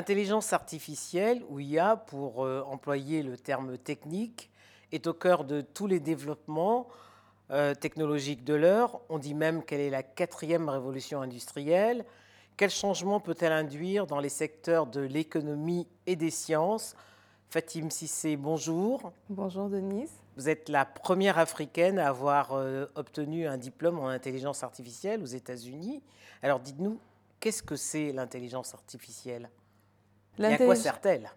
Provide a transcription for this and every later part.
L'intelligence artificielle, ou IA pour euh, employer le terme technique, est au cœur de tous les développements euh, technologiques de l'heure. On dit même qu'elle est la quatrième révolution industrielle. Quel changement peut-elle induire dans les secteurs de l'économie et des sciences? Fatim Sissé, bonjour. Bonjour Denise. Vous êtes la première africaine à avoir euh, obtenu un diplôme en intelligence artificielle aux États-Unis. Alors dites-nous, qu'est-ce que c'est l'intelligence artificielle? Et à quoi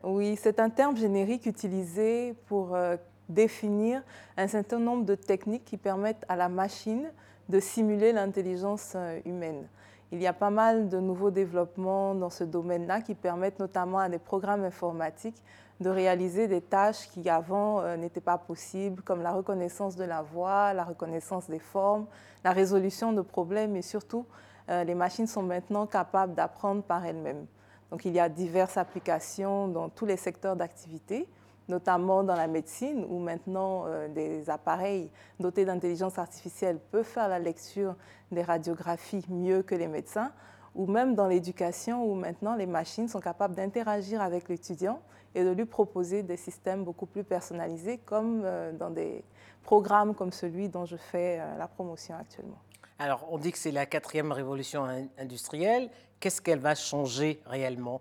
Oui, c'est un terme générique utilisé pour euh, définir un certain nombre de techniques qui permettent à la machine de simuler l'intelligence euh, humaine. Il y a pas mal de nouveaux développements dans ce domaine-là qui permettent notamment à des programmes informatiques de réaliser des tâches qui avant euh, n'étaient pas possibles, comme la reconnaissance de la voix, la reconnaissance des formes, la résolution de problèmes et surtout, les machines sont maintenant capables d'apprendre par elles-mêmes. Donc il y a diverses applications dans tous les secteurs d'activité, notamment dans la médecine, où maintenant euh, des appareils dotés d'intelligence artificielle peuvent faire la lecture des radiographies mieux que les médecins, ou même dans l'éducation, où maintenant les machines sont capables d'interagir avec l'étudiant et de lui proposer des systèmes beaucoup plus personnalisés, comme euh, dans des programmes comme celui dont je fais euh, la promotion actuellement. Alors, on dit que c'est la quatrième révolution industrielle. Qu'est-ce qu'elle va changer réellement?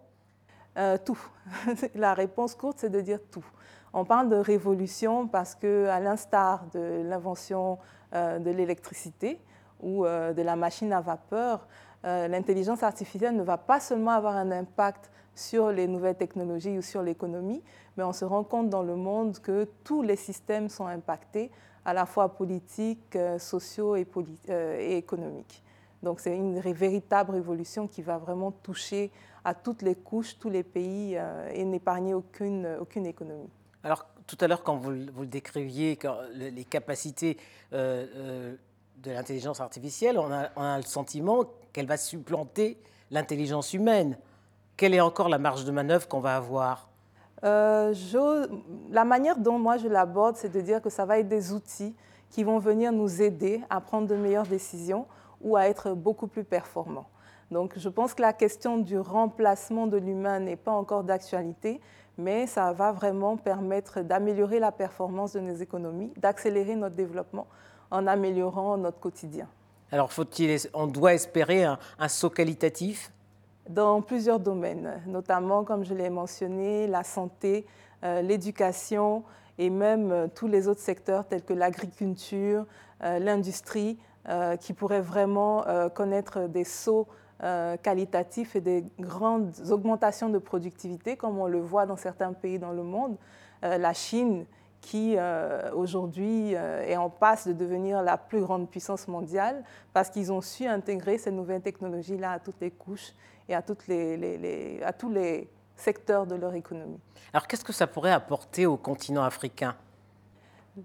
Euh, Tout. la réponse courte, c'est de dire tout. On parle de révolution parce que, à l'instar de l'invention euh, de l'électricité ou euh, de la machine à vapeur, l'intelligence artificielle ne va pas seulement avoir un impact sur les nouvelles technologies ou sur l'économie, mais on se rend compte dans le monde que tous les systèmes sont impactés à la fois politiques, sociaux et économiques. Donc c'est une véritable révolution qui va vraiment toucher à toutes les couches, tous les pays euh, et n'épargner aucune, aucune économie. Alors tout à l'heure, quand vous, vous, le décriviez, quand les capacités de l'intelligence artificielle, on a, on a, le sentiment qu'elle va supplanter l'intelligence humaine. Quelle est encore la marge de manœuvre qu'on va avoir? Euh, la manière dont moi je l'aborde, c'est de dire que ça va être des outils qui vont venir nous aider à prendre de meilleures décisions ou à être beaucoup plus performants. Donc je pense que la question du remplacement de l'humain n'est pas encore d'actualité, mais ça va vraiment permettre d'améliorer la performance de nos économies, d'accélérer notre développement en améliorant notre quotidien. Alors faut-il, on doit espérer un saut qualitatif? Dans plusieurs domaines, notamment, comme je l'ai mentionné, la santé, euh, l'éducation et même euh, tous les autres secteurs tels que l'agriculture, euh, l'industrie, qui pourraient vraiment connaître des sauts qualitatifs et des grandes augmentations de productivité, comme on le voit dans certains pays dans le monde. la Chine, qui aujourd'hui est en passe de devenir la plus grande puissance mondiale parce qu'ils ont su intégrer ces nouvelles technologies-là à toutes les couches et à, les, à tous les secteurs de leur économie. Alors qu'est-ce que ça pourrait apporter au continent africain?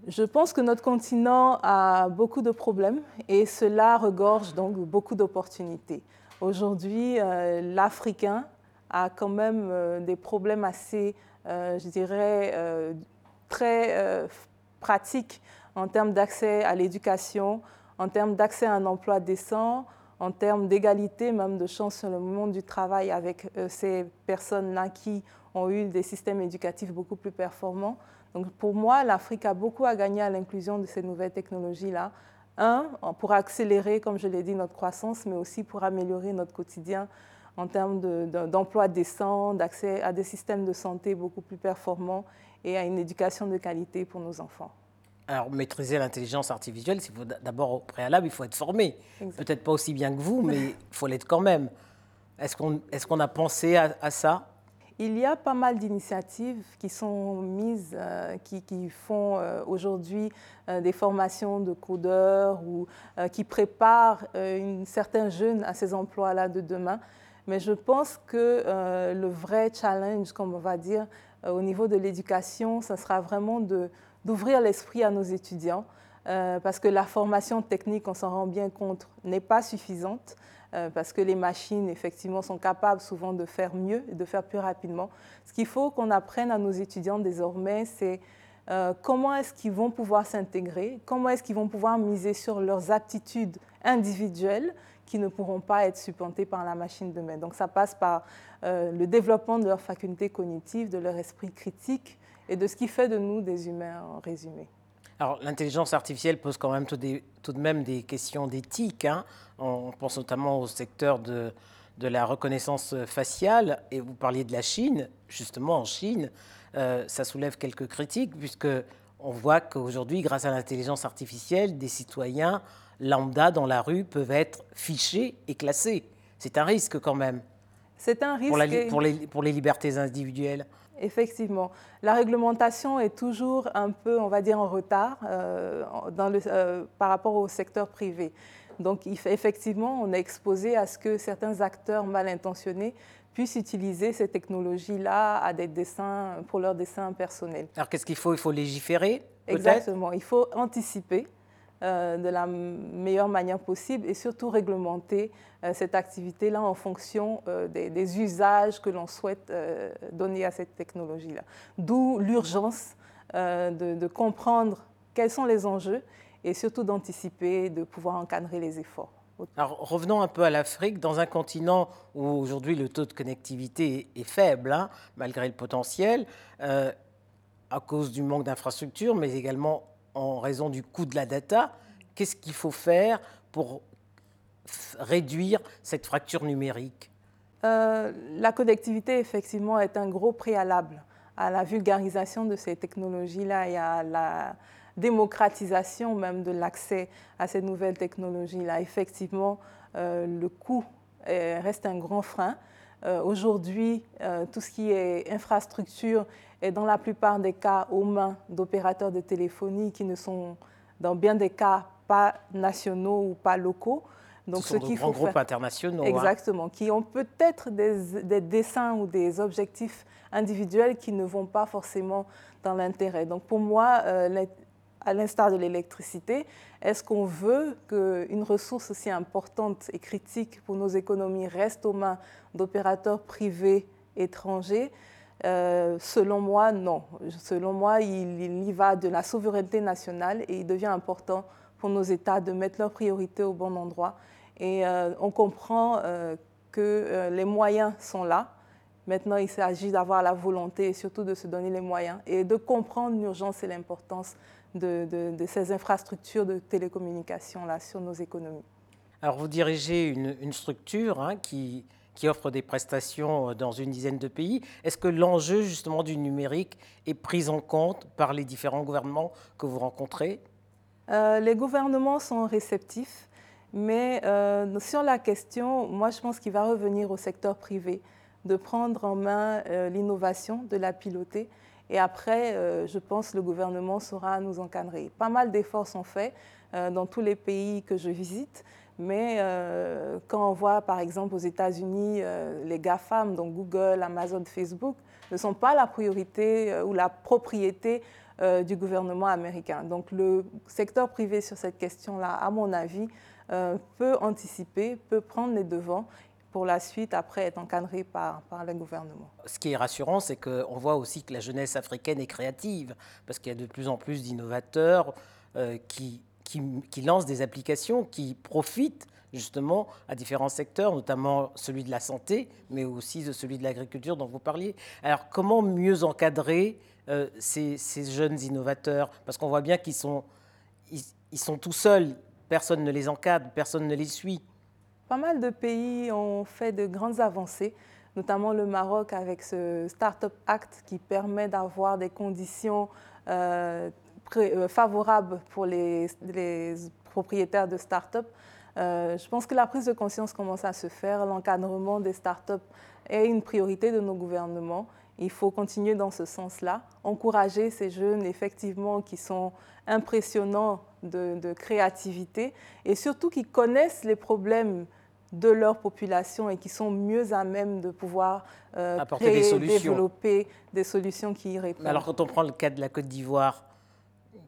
Je pense que notre continent a beaucoup de problèmes et cela regorge donc beaucoup d'opportunités. Aujourd'hui, euh, l'Africain a quand même euh, des problèmes assez, euh, je dirais, très pratiques en termes d'accès à l'éducation, en termes d'accès à un emploi décent, en termes d'égalité, même de chance sur le monde du travail avec euh, ces personnes-là qui ont eu des systèmes éducatifs beaucoup plus performants. Donc pour moi, l'Afrique a beaucoup à gagner à l'inclusion de ces nouvelles technologies-là. Un, pour accélérer, comme je l'ai dit, notre croissance, mais aussi pour améliorer notre quotidien en termes d'emploi décent, d'accès à des systèmes de santé beaucoup plus performants et à une éducation de qualité pour nos enfants. Alors, maîtriser l'intelligence artificielle, c'est d'abord au préalable, il faut être formé. Peut-être pas aussi bien que vous, mais il faut l'être quand même. Est-ce qu'on est qu'on a pensé à, ça? Il y a pas mal d'initiatives qui sont mises, euh, qui, qui, font euh, aujourd'hui euh, des formations de codeurs ou qui préparent une, certains jeunes à ces emplois-là de demain. Mais je pense que le vrai challenge, comme on va dire, au niveau de l'éducation, ce sera vraiment de d'ouvrir l'esprit à nos étudiants, euh, parce que la formation technique, on s'en rend bien compte, n'est pas suffisante, euh, parce que les machines, effectivement, sont capables souvent de faire mieux et de faire plus rapidement. Ce qu'il faut qu'on apprenne à nos étudiants désormais, c'est euh, comment est-ce qu'ils vont pouvoir s'intégrer, comment est-ce qu'ils vont pouvoir miser sur leurs aptitudes individuels qui ne pourront pas être supplantés par la machine demain. Donc ça passe par euh, le développement de leurs facultés cognitives, de leur esprit critique et de ce qui fait de nous des humains en résumé. Alors l'intelligence artificielle pose quand même tout, de même des questions d'éthique. Hein. On pense notamment au secteur de, la reconnaissance faciale et vous parliez de la Chine. Justement en Chine, euh, ça soulève quelques critiques puisque on voit qu'aujourd'hui, grâce à l'intelligence artificielle, des citoyens lambda dans la rue peuvent être fichés et classés. C'est un risque quand même. C'est un risque. Pour, les, pour, les, libertés individuelles. Effectivement. La réglementation est toujours un peu, on va dire, en retard euh, dans le, euh, par rapport au secteur privé. Donc, effectivement, on est exposé à ce que certains acteurs mal intentionnés puissent utiliser ces technologies-là à des dessins, pour leurs dessins personnels. Alors, qu'est-ce qu'il faut? Il faut légiférer Exactement. Il faut anticiper de la meilleure manière possible et surtout réglementer euh, cette activité-là en fonction euh, des, usages que l'on souhaite donner à cette technologie-là. D'où l'urgence de, de, comprendre quels sont les enjeux et surtout d'anticiper, de pouvoir encadrer les efforts. Alors revenons un peu à l'Afrique, dans un continent où aujourd'hui le taux de connectivité est faible, hein, malgré le potentiel, à cause du manque d'infrastructures, mais également en raison du coût de la data. Qu'est-ce qu'il faut faire pour réduire cette fracture numérique? Euh, La connectivité, effectivement, est un gros préalable à la vulgarisation de ces technologies-là et à la démocratisation même de l'accès à ces nouvelles technologies-là. Effectivement, euh, le coût reste un grand frein. Euh, aujourd'hui, tout ce qui est infrastructure est dans la plupart des cas aux mains d'opérateurs de téléphonie qui ne sont dans bien des cas pas nationaux ou pas locaux. Donc, ce, sont de grands groupes internationaux. Hein. Exactement, qui ont peut-être des, des, dessins ou des objectifs individuels qui ne vont pas forcément dans l'intérêt. Donc pour moi, euh, à l'instar de l'électricité, est-ce qu'on veut qu'une ressource aussi importante et critique pour nos économies reste aux mains d'opérateurs privés étrangers? Euh, selon moi, non. Selon moi, il, y va de la souveraineté nationale et il devient important pour nos États de mettre leurs priorités au bon endroit. Et euh, on comprend euh, que les moyens sont là. Maintenant, il s'agit d'avoir la volonté et surtout de se donner les moyens et de comprendre l'urgence et l'importance de, ces infrastructures de télécommunication là sur nos économies. Alors, vous dirigez une, structure hein, qui, qui offre des prestations euh, dans une dizaine de pays. Est-ce que l'enjeu justement du numérique est pris en compte par les différents gouvernements que vous rencontrez? Euh, Les gouvernements sont réceptifs, mais euh, sur la question, moi je pense qu'il va revenir au secteur privé de prendre en main l'innovation, de la piloter. Et après, je pense le gouvernement saura nous encadrer. Pas mal d'efforts sont faits dans tous les pays que je visite. Mais euh, quand on voit, par exemple, aux États-Unis, euh, les GAFAM, donc Google, Amazon, Facebook, ne sont pas la priorité euh, ou la propriété du gouvernement américain. Donc le secteur privé sur cette question-là, à mon avis, peut anticiper, peut prendre les devants pour la suite, après, être encadré par, le gouvernement. Ce qui est rassurant, c'est qu'on voit aussi que la jeunesse africaine est créative, parce qu'il y a de plus en plus d'innovateurs qui qui, lance des applications qui profitent justement à différents secteurs, notamment celui de la santé, mais aussi de celui de l'agriculture dont vous parliez. Alors comment mieux encadrer euh, ces, jeunes innovateurs? Parce qu'on voit bien qu'ils sont, ils, sont tout seuls, personne ne les encadre, personne ne les suit. Pas mal de pays ont fait de grandes avancées, notamment le Maroc avec ce Startup Act qui permet d'avoir des conditions euh, euh, favorable pour les, propriétaires de start-up. Euh, je pense que la prise de conscience commence à se faire. L'encadrement des start-up est une priorité de nos gouvernements. Il faut continuer dans ce sens-là, encourager ces jeunes, effectivement, qui sont impressionnants de, créativité et surtout qui connaissent les problèmes de leur population et qui sont mieux à même de pouvoir euh, créer, développer des solutions qui y répondent. Alors quand on prend le cas de la Côte d'Ivoire,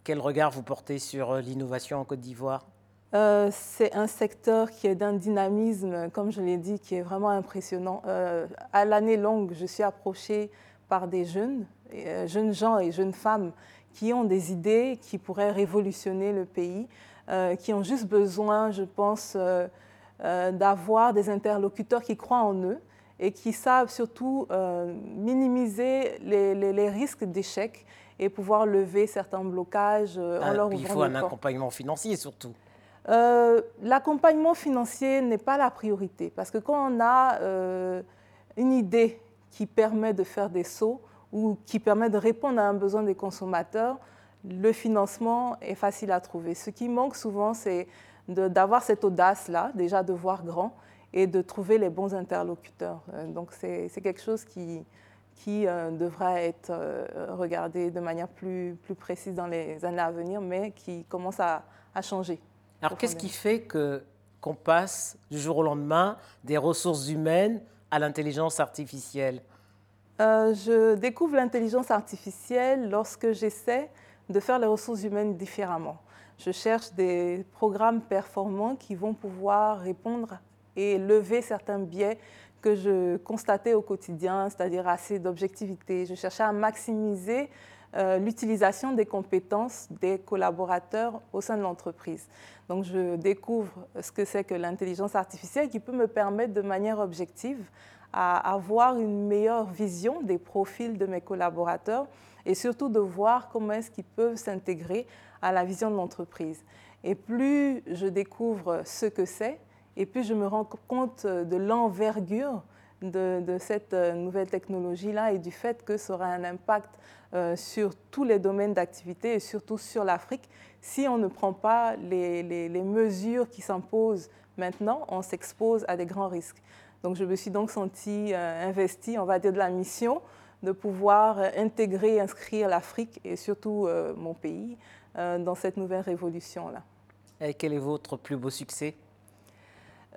quel regard vous portez sur euh, l'innovation en Côte d'Ivoire? Euh, c'est un secteur qui est d'un dynamisme, comme je l'ai dit, qui est vraiment impressionnant. Euh, à l'année longue, je suis approchée par des jeunes, jeunes gens et jeunes femmes qui ont des idées qui pourraient révolutionner le pays. qui ont juste besoin, je pense, d'avoir des interlocuteurs qui croient en eux et qui savent surtout minimiser les, les risques d'échec et pouvoir lever certains blocages en ah, leur ouvrant Il faut un accompagnement financier surtout. Euh, l'accompagnement financier n'est pas la priorité parce que quand on a euh, une idée qui permet de faire des sauts ou qui permet de répondre à un besoin des consommateurs, le financement est facile à trouver. Ce qui manque souvent, c'est d'avoir cette audace-là, déjà de voir grand et de trouver les bons interlocuteurs. Euh, donc c'est quelque chose qui, qui devra être regardé de manière plus, plus précise dans les années à venir, mais qui commence à, à changer. Alors qu'est-ce qui fait que qu'on passe du jour au lendemain des ressources humaines à l'intelligence artificielle? Euh, Je découvre l'intelligence artificielle lorsque j'essaie de faire les ressources humaines différemment. Je cherche des programmes performants qui vont pouvoir répondre et lever certains biais que je constatais au quotidien, c'est-à-dire assez d'objectivité. Je cherchais à maximiser euh, l'utilisation des compétences des collaborateurs au sein de l'entreprise. Donc je découvre ce que c'est que l'intelligence artificielle qui peut me permettre de manière objective à avoir une meilleure vision des profils de mes collaborateurs et surtout de voir comment est-ce qu'ils peuvent s'intégrer à la vision de l'entreprise. Et plus je découvre ce que c'est, et plus je me rends compte de l'envergure de, cette euh, nouvelle technologie-là et du fait que ça aura un impact euh, sur tous les domaines d'activité et surtout sur l'Afrique. Si on ne prend pas les, mesures qui s'imposent maintenant, on s'expose à des grands risques. Donc je me suis donc sentie euh, investie, on va dire, de la mission de pouvoir intégrer, inscrire l'Afrique et surtout mon pays dans cette nouvelle révolution-là. Et quel est votre plus beau succès?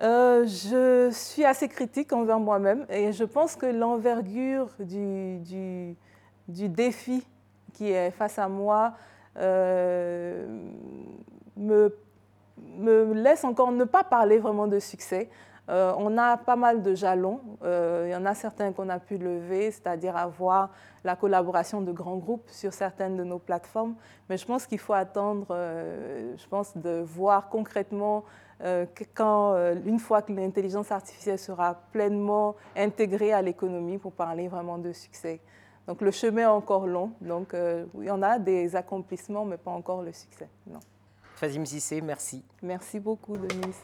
Euh, je suis assez critique envers moi-même et je pense que l'envergure du, du, défi qui est face à moi euh, me, me, laisse encore ne pas parler vraiment de succès. Euh, on a pas mal de jalons. il y en a certains qu'on a pu lever, c'est-à-dire avoir la collaboration de grands groupes sur certaines de nos plateformes. Mais je pense qu'il faut attendre, je pense, de voir concrètement quand, euh, une fois que l'intelligence artificielle sera pleinement intégrée à l'économie pour parler vraiment de succès. Donc le chemin est encore long, donc euh, il y en a des accomplissements, mais pas encore le succès. Non. Fazim Sissé, merci. Merci beaucoup, Denise.